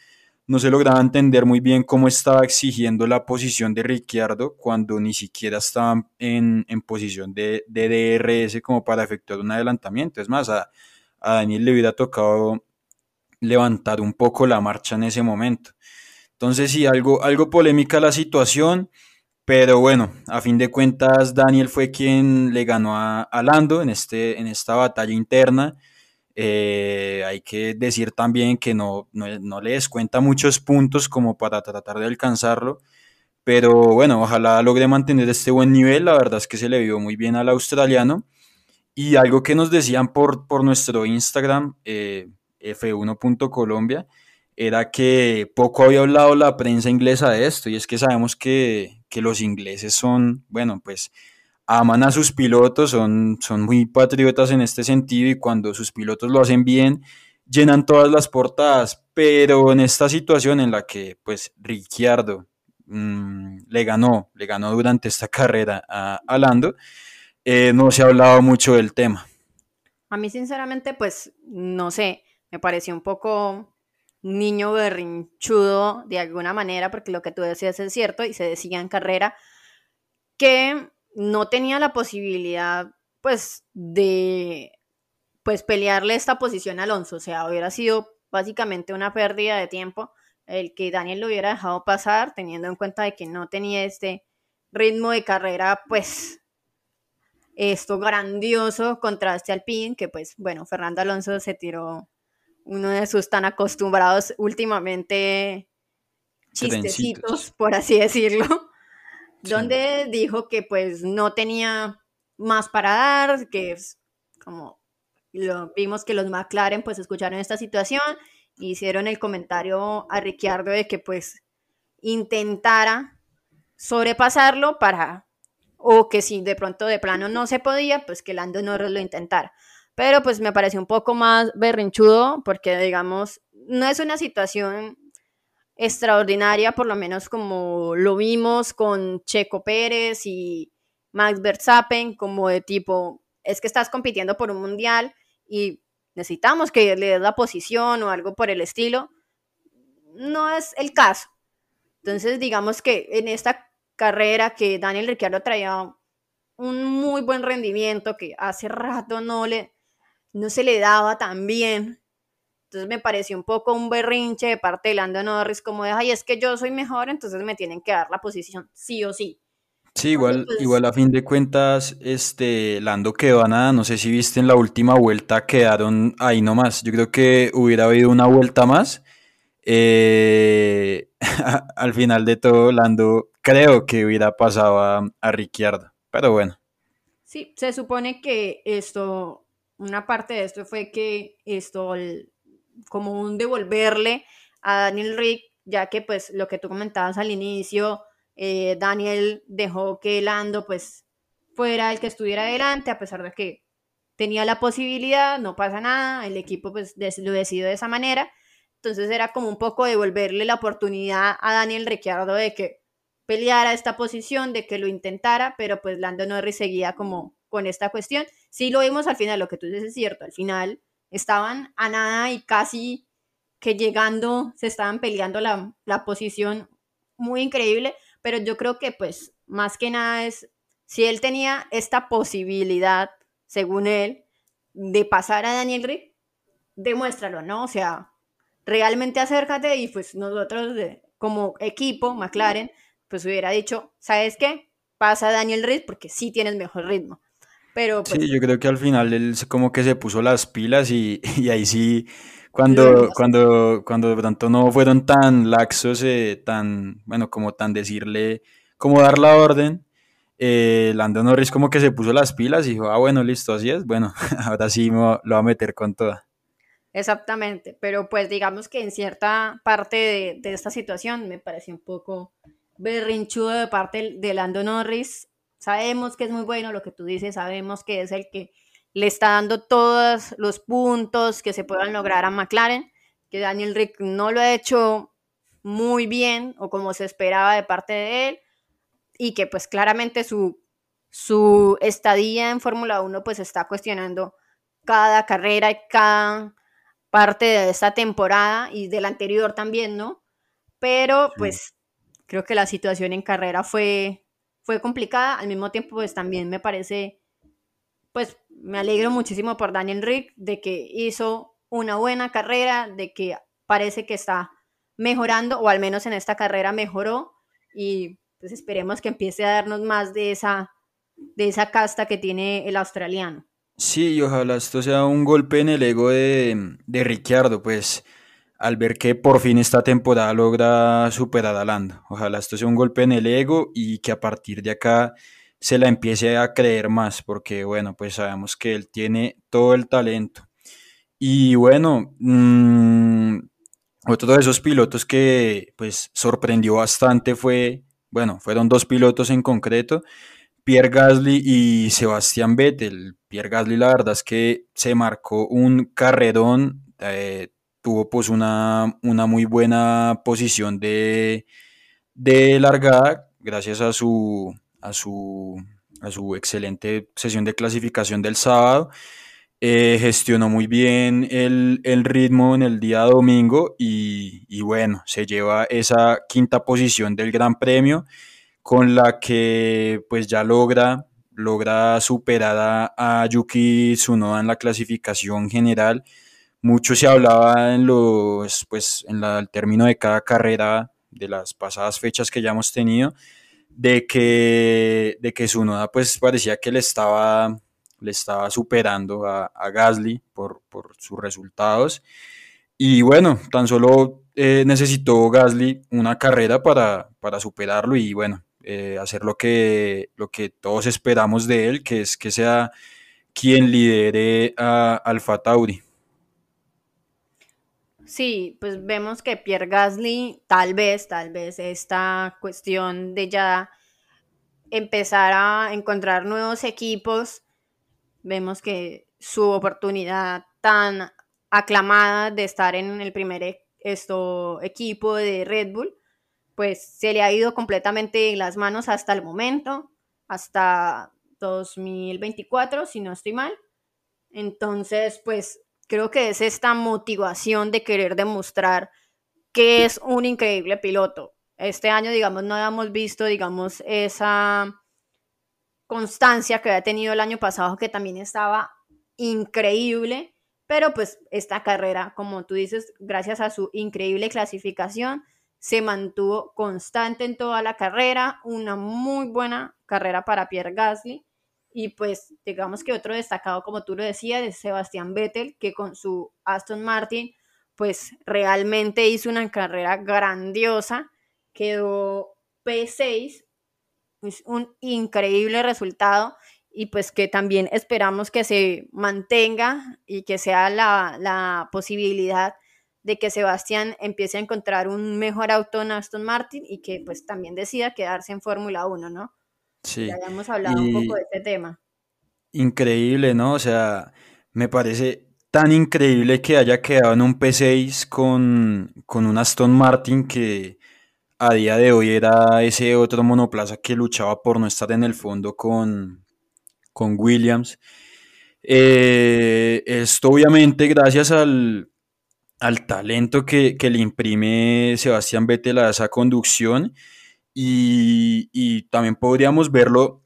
no se lograba entender muy bien cómo estaba exigiendo la posición de Ricciardo cuando ni siquiera estaban en, posición de, de, DRS como para efectuar un adelantamiento, es más, a, a Daniel le hubiera tocado levantar un poco la marcha en ese momento. Entonces sí, algo, algo polémica la situación. Pero bueno, a fin de cuentas, Daniel fue quien le ganó a, Lando en, este, en esta batalla interna. Eh, hay que decir también que no, no, le descuenta muchos puntos como para tratar de alcanzarlo. Pero bueno, ojalá logre mantener este buen nivel. La verdad es que se le vio muy bien al australiano. Y algo que nos decían por, por nuestro Instagram, eh, f1.colombia, era que poco había hablado la prensa inglesa de esto. Y es que sabemos que, que los ingleses son, bueno, pues aman a sus pilotos, son, son muy patriotas en este sentido y cuando sus pilotos lo hacen bien, llenan todas las portadas, pero en esta situación en la que pues Ricciardo mm, le ganó, le ganó durante esta carrera a, Lando, eh, no se ha hablado mucho del tema. A mí sinceramente pues no sé, me pareció un poco niño berrinchudo de alguna manera, porque lo que tú decías es cierto y se decía en carrera que no tenía la posibilidad pues de pues pelearle esta posición a Alonso, o sea, hubiera sido básicamente una pérdida de tiempo el que Daniel lo hubiera dejado pasar, teniendo en cuenta de que no tenía este ritmo de carrera, pues esto grandioso contraste al pin, que pues bueno, Fernando Alonso se tiró uno de sus tan acostumbrados últimamente chistecitos, por así decirlo, donde dijo que pues no tenía más para dar, que es como lo, vimos que los McLaren pues escucharon esta situación, hicieron el comentario a Ricciardo de que pues intentara sobrepasarlo para, o que si de pronto de plano no se podía, pues que Lando Norris lo intentara pero pues me pareció un poco más berrinchudo porque digamos, no es una situación extraordinaria, por lo menos como lo vimos con Checo Pérez y Max Verstappen, como de tipo, es que estás compitiendo por un mundial y necesitamos que le des la posición o algo por el estilo. No es el caso. Entonces, digamos que en esta carrera que Daniel Ricciardo traía un muy buen rendimiento, que hace rato no le, no se le daba tan bien. Entonces me pareció un poco un berrinche de parte de Lando Norris, como de, ay, es que yo soy mejor, entonces me tienen que dar la posición sí o sí. Sí, igual, pues igual a fin de cuentas, este, Lando quedó a nada, no sé si viste en la última vuelta, quedaron ahí nomás. Yo creo que hubiera habido una vuelta más. Eh, <laughs> al final de todo, Lando creo que hubiera pasado a, a Ricciardo, pero bueno. Sí, se supone que esto una parte de esto fue que esto, como un devolverle a Daniel Rick, ya que pues lo que tú comentabas al inicio, eh, Daniel dejó que Lando pues fuera el que estuviera adelante, a pesar de que tenía la posibilidad, no pasa nada, el equipo pues lo decidió de esa manera, entonces era como un poco devolverle la oportunidad a Daniel Ricciardo de que peleara esta posición, de que lo intentara, pero pues Lando Norris seguía como con esta cuestión. Sí lo vimos al final, lo que tú dices es cierto, al final estaban a nada y casi que llegando se estaban peleando la, la posición muy increíble, pero yo creo que pues más que nada es, si él tenía esta posibilidad, según él, de pasar a Daniel Rick, demuéstralo, ¿no? O sea, realmente acércate y pues nosotros como equipo, McLaren, pues hubiera dicho, ¿sabes qué? Pasa a Daniel Rick porque sí tienes mejor ritmo. Pero, sí, pues yo creo que al final él como que se puso las pilas y, <laughs> ahí sí, cuando, cuando, cuando de pronto no fueron tan laxos, eh, tan, bueno, como tan decirle, como dar la orden, eh, Lando Norris como que se puso las pilas y dijo, ah, bueno, listo, así es, bueno, <laughs> ahora sí lo va a meter con toda. Exactamente, pero pues digamos que en cierta parte de, esta situación me pareció un poco berrinchudo de parte de Lando Norris. Sabemos que es muy bueno lo que tú dices, sabemos que es el que le está dando todos los puntos que se puedan lograr a McLaren, que Daniel Rick no lo ha hecho muy bien o como se esperaba de parte de él y que pues claramente su, su estadía en Fórmula 1 pues está cuestionando cada carrera y cada parte de esta temporada y de la anterior también, ¿no? Pero pues creo que la situación en carrera fue, fue complicada, al mismo tiempo pues también me parece, pues me alegro muchísimo por Daniel Rick de que hizo una buena carrera, de que parece que está mejorando o al menos en esta carrera mejoró y pues esperemos que empiece a darnos más de esa, de esa casta que tiene el australiano. Sí, y ojalá esto sea un golpe en el ego de, de Ricciardo, pues al ver que por fin esta temporada logra superar a Lando. Ojalá esto sea un golpe en el ego y que a partir de acá se la empiece a creer más, porque bueno, pues sabemos que él tiene todo el talento. Y bueno, mm, otro de esos pilotos que pues sorprendió bastante fue, bueno, fueron dos pilotos en concreto, Pierre Gasly y Sebastián Vettel. Pierre Gasly la verdad es que se marcó un carrerón, eh, tuvo pues una, una, muy buena posición de, de largada gracias a su, a, su, a su excelente sesión de clasificación del sábado. Eh, gestionó muy bien el, el, ritmo en el día domingo y, y bueno, se lleva esa quinta posición del Gran Premio con la que pues ya logra, logra superar a, Yuki Tsunoda en la clasificación general. Mucho se hablaba en los, pues, en el término de cada carrera de las pasadas fechas que ya hemos tenido, de que, de que Tsunoda pues parecía que le estaba, le estaba superando a, Gasly por, por, sus resultados. Y bueno, tan solo eh, necesitó Gasly una carrera para, para superarlo y bueno, eh, hacer lo que, lo que todos esperamos de él, que es que sea quien lidere a Alfa Tauri. Sí, pues vemos que Pierre Gasly, tal vez, tal vez esta cuestión de ya empezar a encontrar nuevos equipos, vemos que su oportunidad tan aclamada de estar en el primer e, esto, equipo de Red Bull, pues se le ha ido completamente en las manos hasta el momento, hasta 2024, si no estoy mal. Entonces, pues creo que es esta motivación de querer demostrar que es un increíble piloto. Este año, digamos, no habíamos visto, digamos, esa constancia que había tenido el año pasado, que también estaba increíble, pero pues esta carrera, como tú dices, gracias a su increíble clasificación, se mantuvo constante en toda la carrera, una muy buena carrera para Pierre Gasly. Y pues digamos que otro destacado, como tú lo decías, es Sebastián Vettel, que con su Aston Martin, pues realmente hizo una carrera grandiosa, quedó P6, es un increíble resultado y pues que también esperamos que se mantenga y que sea la, la posibilidad de que Sebastián empiece a encontrar un mejor auto en Aston Martin y que pues también decida quedarse en Fórmula 1, ¿no? Sí. Ya habíamos hablado un poco de este tema. Increíble, ¿no? O sea, me parece tan increíble que haya quedado en un P6 con, con un Aston Martin que a día de hoy era ese otro monoplaza que luchaba por no estar en el fondo con, con Williams. Eh, esto obviamente gracias al, al talento que, le imprime Sebastián Vettel a esa conducción y, también podríamos verlo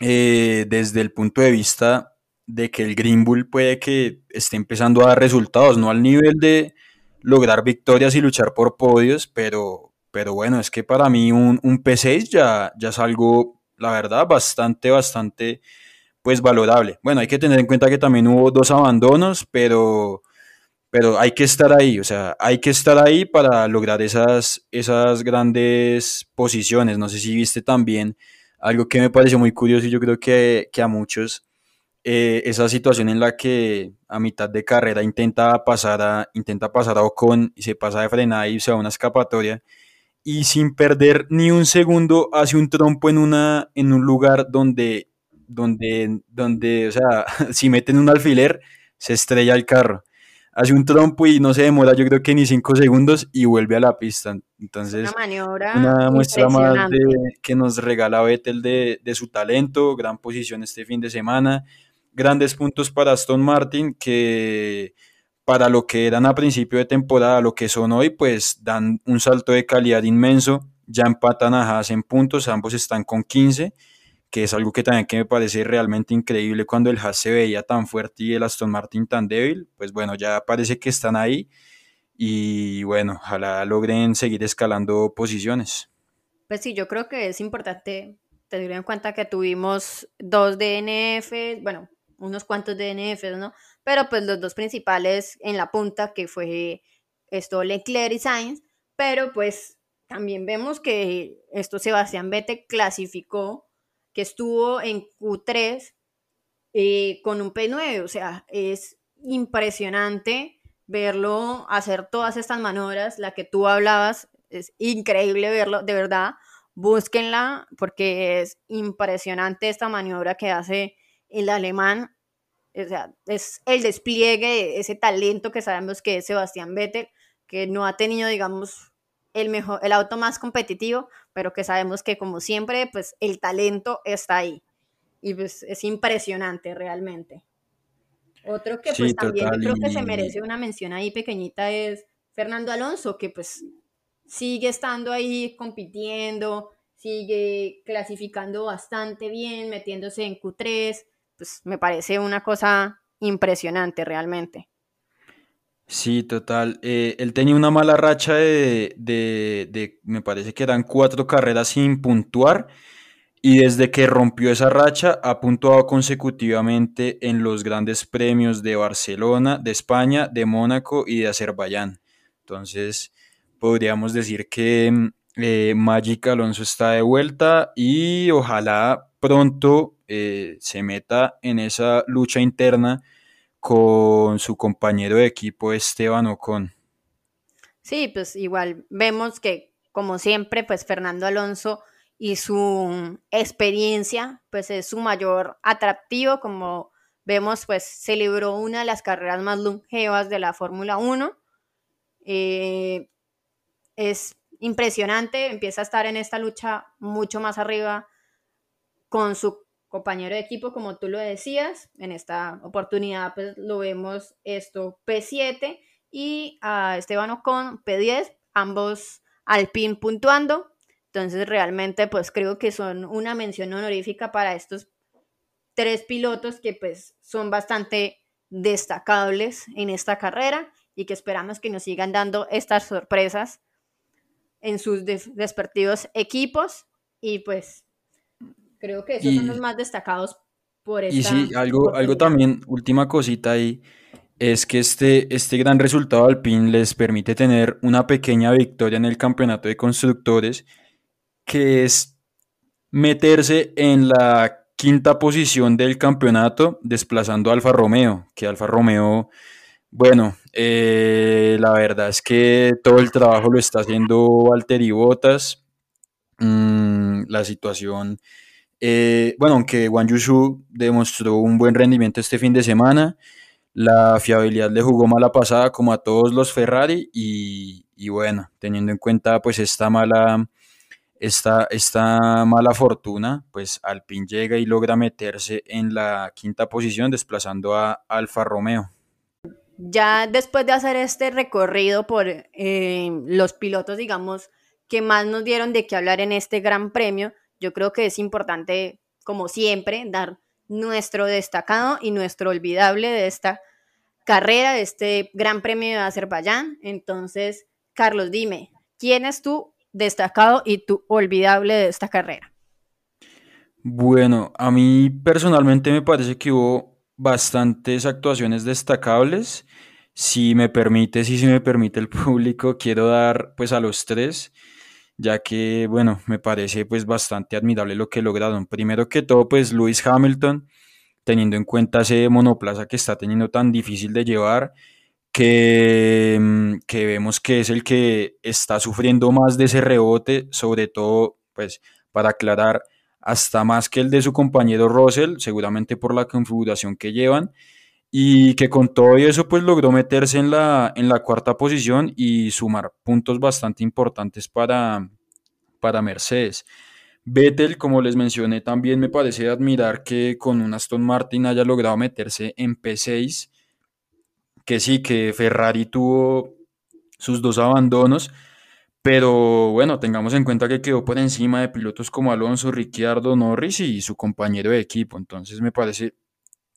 eh, desde el punto de vista de que el Green Bull puede que esté empezando a dar resultados, no al nivel de lograr victorias y luchar por podios, pero, pero bueno, es que para mí un, un P6 ya, ya es algo, la verdad, bastante, bastante pues valorable. Bueno, hay que tener en cuenta que también hubo dos abandonos, pero pero hay que estar ahí, o sea, hay que estar ahí para lograr esas, esas grandes posiciones. No sé si viste también algo que me pareció muy curioso y yo creo que, a muchos, eh, esa situación en la que a mitad de carrera intenta pasar a, intenta pasar a Ocon y se pasa de frenada y se va una escapatoria y sin perder ni un segundo hace un trompo en, una, en un lugar donde, donde, donde, o sea, <laughs> si meten un alfiler, se estrella el carro. Hace un trompo y no se demora, yo creo que ni cinco segundos y vuelve a la pista. Entonces, una, muestra más de, que nos regala Vettel de, de su talento, gran posición este fin de semana, grandes puntos para Aston Martin que para lo que eran a principio de temporada, lo que son hoy, pues dan un salto de calidad inmenso. Ya empatan a Haas en puntos, ambos están con 15, que es algo que también que me parece realmente increíble cuando el Haas se veía tan fuerte y el Aston Martin tan débil. Pues bueno, ya parece que están ahí y bueno, ojalá logren seguir escalando posiciones. Pues sí, yo creo que es importante tener en cuenta que tuvimos dos DNF, bueno, unos cuantos DNF, ¿no? pero pues los dos principales en la punta, que fue esto Leclerc y Sainz, pero pues también vemos que esto Sebastián Vettel clasificó, que estuvo en Q3 eh, con un P9, o sea, es impresionante verlo hacer todas estas maniobras, la que tú hablabas, es increíble verlo, de verdad, búsquenla porque es impresionante esta maniobra que hace el alemán o sea, es el despliegue, ese talento que sabemos que es Sebastián Vettel, que no ha tenido, digamos, el mejor, el auto más competitivo, pero que sabemos que como siempre, pues el talento está ahí. Y pues es impresionante realmente. Otro que pues también creo que se merece una mención ahí pequeñita es Fernando Alonso, que pues sigue estando ahí compitiendo, sigue clasificando bastante bien, metiéndose en Q3, pues me parece una cosa impresionante realmente. Sí, total. Eh, él tenía una mala racha de, de, me parece que eran cuatro carreras sin puntuar y desde que rompió esa racha ha puntuado consecutivamente en los grandes premios de Barcelona, de España, de Mónaco y de Azerbaiyán. Entonces, podríamos decir que mm, eh, Magic Alonso está de vuelta y ojalá pronto eh, se meta en esa lucha interna con su compañero de equipo Esteban Ocon. Sí, pues igual vemos que como siempre, pues Fernando Alonso y su experiencia, pues es su mayor atractivo, como vemos, pues celebró una de las carreras más longevas de la Fórmula 1. Eh, es impresionante, empieza a estar en esta lucha mucho más arriba con su compañero de equipo, como tú lo decías. En esta oportunidad, pues lo vemos esto P7 y a Esteban Ocon P10, ambos Alpine puntuando. Entonces, realmente, pues creo que son una mención honorífica para estos tres pilotos que pues son bastante destacables en esta carrera y que esperamos que nos sigan dando estas sorpresas en sus despertivos equipos y pues Creo que esos son los más destacados por esta Y sí, algo, algo también, última cosita ahí, es que este, este gran resultado al PIN les permite tener una pequeña victoria en el campeonato de constructores, que es meterse en la quinta posición del campeonato, desplazando a Alfa Romeo, que Alfa Romeo, bueno, eh, la verdad es que todo el trabajo lo está haciendo Walter Bottas. Mm, la situación eh, bueno, aunque Wang Yushu demostró un buen rendimiento este fin de semana, la fiabilidad le jugó mala pasada como a todos los Ferrari y, bueno, teniendo en cuenta pues esta mala, esta, esta mala fortuna, pues Alpine llega y logra meterse en la quinta posición desplazando a Alfa Romeo. Ya después de hacer este recorrido por eh, los pilotos, digamos, que más nos dieron de qué hablar en este gran premio, yo creo que es importante, como siempre, dar nuestro destacado y nuestro olvidable de esta carrera, de este Gran Premio de Azerbaiyán. Entonces, Carlos, dime, ¿quién es tu destacado y tu olvidable de esta carrera? Bueno, a mí personalmente me parece que hubo bastantes actuaciones destacables. Si me permite, si se me permite el <laughs> público, quiero dar pues a los tres ya que, bueno, me parece pues bastante admirable lo que lograron. Primero que todo, pues Lewis Hamilton, teniendo en cuenta ese monoplaza que está teniendo tan difícil de llevar, que, mm, que vemos que es el que está sufriendo más de ese rebote, sobre todo, pues, para aclarar, hasta más que el de su compañero Russell, seguramente por la configuración que llevan, y que con todo eso pues logró meterse en la, en la cuarta posición y sumar puntos bastante importantes para, para Mercedes. Vettel, como les mencioné, también me parece admirar que con un Aston Martin haya logrado meterse en P6, que sí, que Ferrari tuvo sus dos abandonos, pero bueno, tengamos en cuenta que quedó por encima de pilotos como Alonso, Ricciardo, Norris y su compañero de equipo. Entonces me parece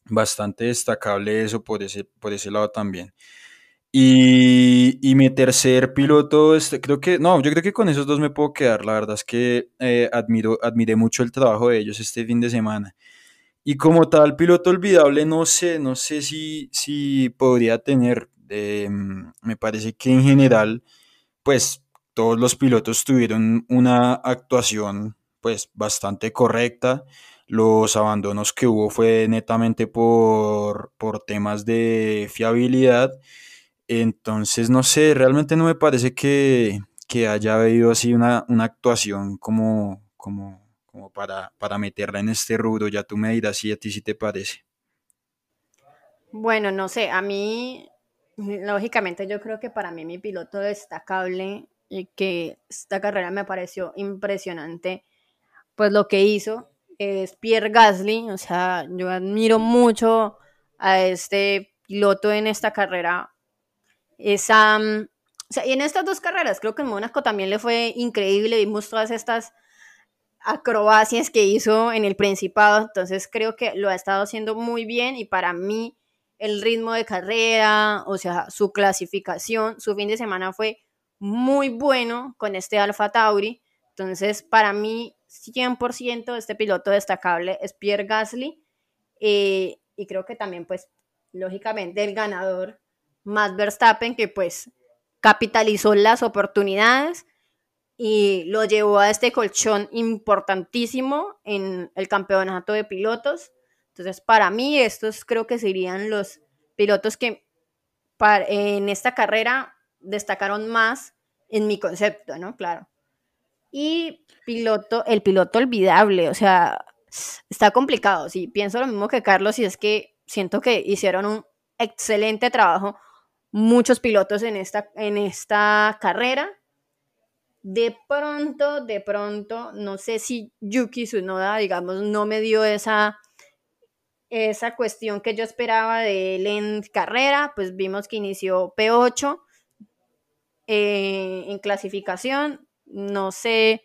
bastante destacable eso por ese, por ese lado también. Y, y, mi tercer piloto, este, creo que, no, yo creo que con esos dos me puedo quedar. La verdad es que eh, admiro, admiré mucho el trabajo de ellos este fin de semana. Y como tal, piloto olvidable, no sé, no sé si, si podría tener. Em, me parece que en general, pues todos los pilotos tuvieron una actuación pues bastante correcta. Los abandonos que hubo fue netamente por, por temas de fiabilidad. Entonces, no sé, realmente no me parece que, que haya habido así una, una actuación como, como, como para, para meterla en este rubro. Ya tú me dirás si a ti sí te parece. Bueno, no sé, a mí, lógicamente yo creo que para mí mi piloto destacable y que esta carrera me pareció impresionante, pues lo que hizo es Pierre Gasly, o sea, yo admiro mucho a este piloto en esta carrera. Esa, o sea, y en estas dos carreras, creo que en Mónaco también le fue increíble, vimos todas estas acrobacias que hizo en el Principado, entonces creo que lo ha estado haciendo muy bien y para mí el ritmo de carrera, o sea, su clasificación, su fin de semana fue muy bueno con este Alfa Tauri. Entonces, para mí, 100% este piloto destacable es Pierre Gasly. Eh, y creo que también, pues, lógicamente, el ganador, Matt Verstappen, que pues capitalizó las oportunidades y lo llevó a este colchón importantísimo en el campeonato de pilotos. Entonces, para mí, estos creo que serían los pilotos que en esta carrera destacaron más en mi concepto, ¿no? Claro. Y piloto, el piloto olvidable, o sea, está complicado. Sí, pienso lo mismo que Carlos y es que siento que hicieron un excelente trabajo muchos pilotos en esta, en esta carrera. De pronto, de pronto, no sé si Yuki Tsunoda, digamos, no me dio esa, esa cuestión que yo esperaba de él en carrera, pues vimos que inició P8, eh, en clasificación. No sé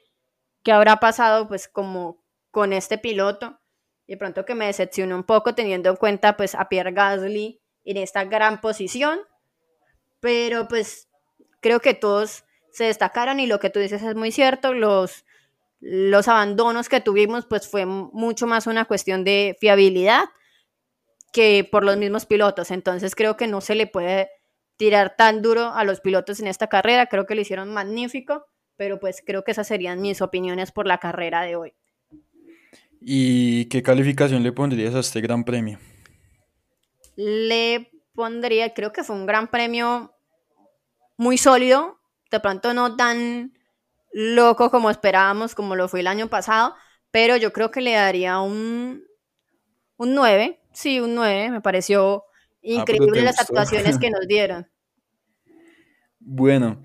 qué habrá pasado pues como con este piloto. De pronto que me decepcionó un poco teniendo en cuenta pues a Pierre Gasly en esta gran posición. Pero pues creo que todos se destacaron y lo que tú dices es muy cierto. Los, los abandonos que tuvimos pues fue mucho más una cuestión de fiabilidad que por los mismos pilotos. Entonces creo que no se le puede tirar tan duro a los pilotos en esta carrera. Creo que lo hicieron magnífico, pero pues creo que esas serían mis opiniones por la carrera de hoy. ¿Y qué calificación le pondrías a este gran premio? Le pondría, creo que fue un gran premio muy sólido, de pronto no tan loco como esperábamos, como lo fue el año pasado, pero yo creo que le daría un, un 9, sí, un 9, me pareció Ah, Increíble las actuaciones que <laughs> nos dieron. Bueno,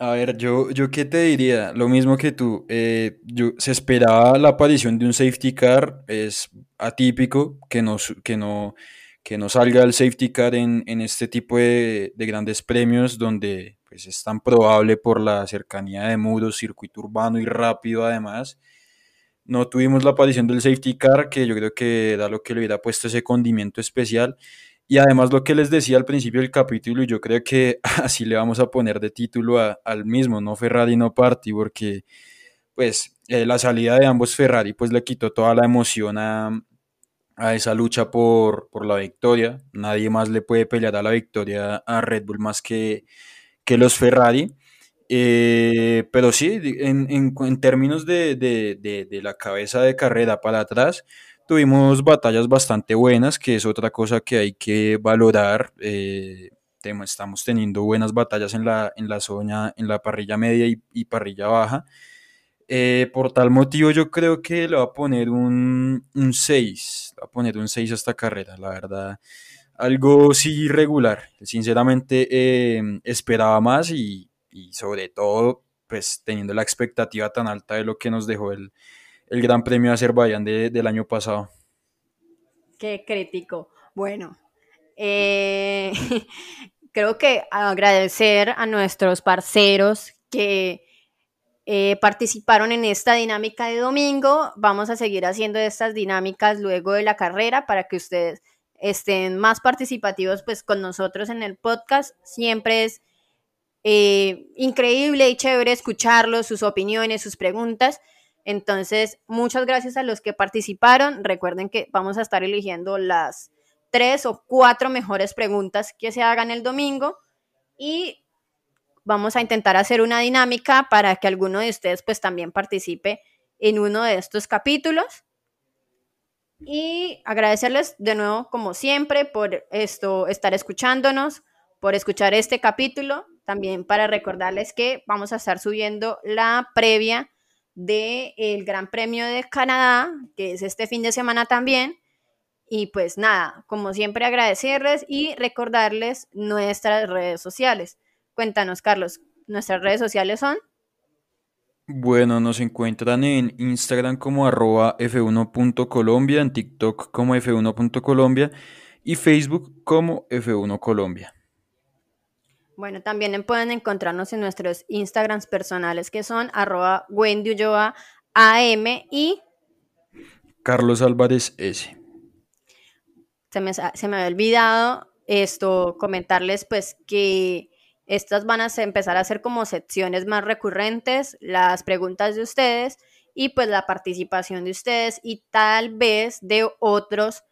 a ver, yo, yo qué te diría, lo mismo que tú, eh, yo, se esperaba la aparición de un safety car, es atípico que, nos, que, no, que no salga el safety car en, este tipo de, grandes premios donde pues, es tan probable por la cercanía de muros, circuito urbano y rápido además. No tuvimos la aparición del safety car, que yo creo que da lo que le hubiera puesto ese condimento especial. Y además lo que les decía al principio del capítulo, y yo creo que <laughs> así le vamos a poner de título al mismo, no Ferrari, no Party, porque pues eh, la salida de ambos Ferrari pues le quitó toda la emoción a, esa lucha por, la victoria. Nadie más le puede pelear a la victoria a Red Bull más que, que los Ferrari. Eh, pero sí, en, términos de, de, la cabeza de carrera para atrás, tuvimos batallas bastante buenas, que es otra cosa que hay que valorar. Eh, estamos teniendo buenas batallas en la, en la zona, en la parrilla media y, parrilla baja. Eh, por tal motivo yo creo que le va a poner un, un 6, le va a poner un 6 a esta carrera, la verdad. Algo sí irregular, sinceramente eh, esperaba más y, y, sobre todo pues teniendo la expectativa tan alta de lo que nos dejó el, el Gran Premio de Azerbaiyán del año pasado. Qué crítico. Bueno, eh, <laughs> creo que agradecer a nuestros parceros que eh, participaron en esta dinámica de domingo. Vamos a seguir haciendo estas dinámicas luego de la carrera para que ustedes estén más participativos pues con nosotros en el podcast. Siempre es eh, increíble y chévere escucharlos, sus opiniones, sus preguntas. Entonces, muchas gracias a los que participaron. Recuerden que vamos a estar eligiendo las tres o cuatro mejores preguntas que se hagan el domingo y vamos a intentar hacer una dinámica para que alguno de ustedes pues también participe en uno de estos capítulos. Y agradecerles de nuevo, como siempre, por esto, estar escuchándonos, por escuchar este capítulo. También para recordarles que vamos a estar subiendo la previa del Gran Premio de Canadá, que es este fin de semana también. Y pues nada, como siempre agradecerles y recordarles nuestras redes sociales. Cuéntanos, Carlos, nuestras redes sociales son. Bueno, nos encuentran en Instagram como arroba f1.colombia, en TikTok como f1.colombia y Facebook como F1 Colombia. Bueno, también pueden encontrarnos en nuestros Instagrams personales que son arroba Wendy AM y Carlos Álvarez S. Se me, se me había olvidado esto, comentarles pues que estas van a empezar a ser como secciones más recurrentes, las preguntas de ustedes y pues la participación de ustedes y tal vez de otros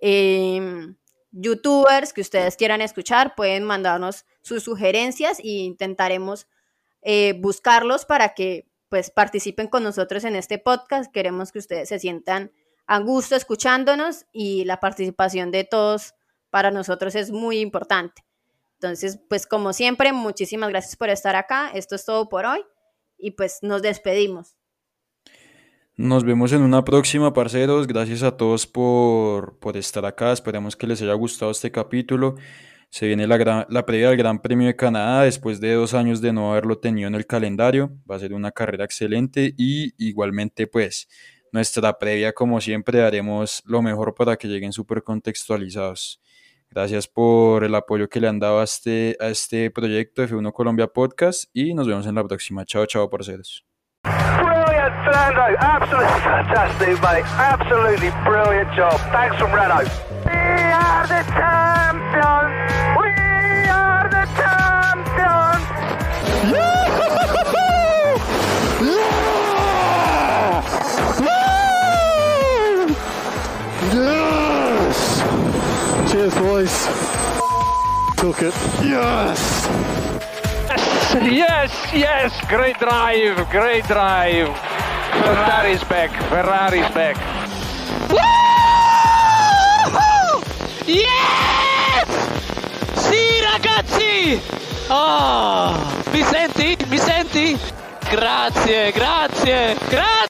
em, youtubers que ustedes quieran escuchar, pueden mandarnos sus sugerencias e intentaremos eh, buscarlos para que pues participen con nosotros en este podcast. Queremos que ustedes se sientan a gusto escuchándonos y la participación de todos para nosotros es muy importante. Entonces, pues como siempre, muchísimas gracias por estar acá. Esto es todo por hoy y pues nos despedimos. Nos vemos en una próxima, parceros. Gracias a todos por, estar acá. Esperemos que les haya gustado este capítulo. Se viene la, previa del Gran Premio de Canadá después de dos años de no haberlo tenido en el calendario. Va a ser una carrera excelente y igualmente pues nuestra previa como siempre haremos lo mejor para que lleguen súper contextualizados. Gracias por el apoyo que le han dado a este, a este proyecto F1 Colombia Podcast y nos vemos en la próxima. Chao, chao, parceros. Brilliant, Fernando. Absolutely fantastic, mate. Absolutely brilliant job. Thanks from Renault. Are the champions. Yes! Cheers, boys. Took it. Yes! Yes, yes, great drive, great drive. Ferrari's back, Ferrari's back. Woo! Yes! Sì, ragazzi! Oh, mi senti? Mi senti? Grazie, grazie, grazie!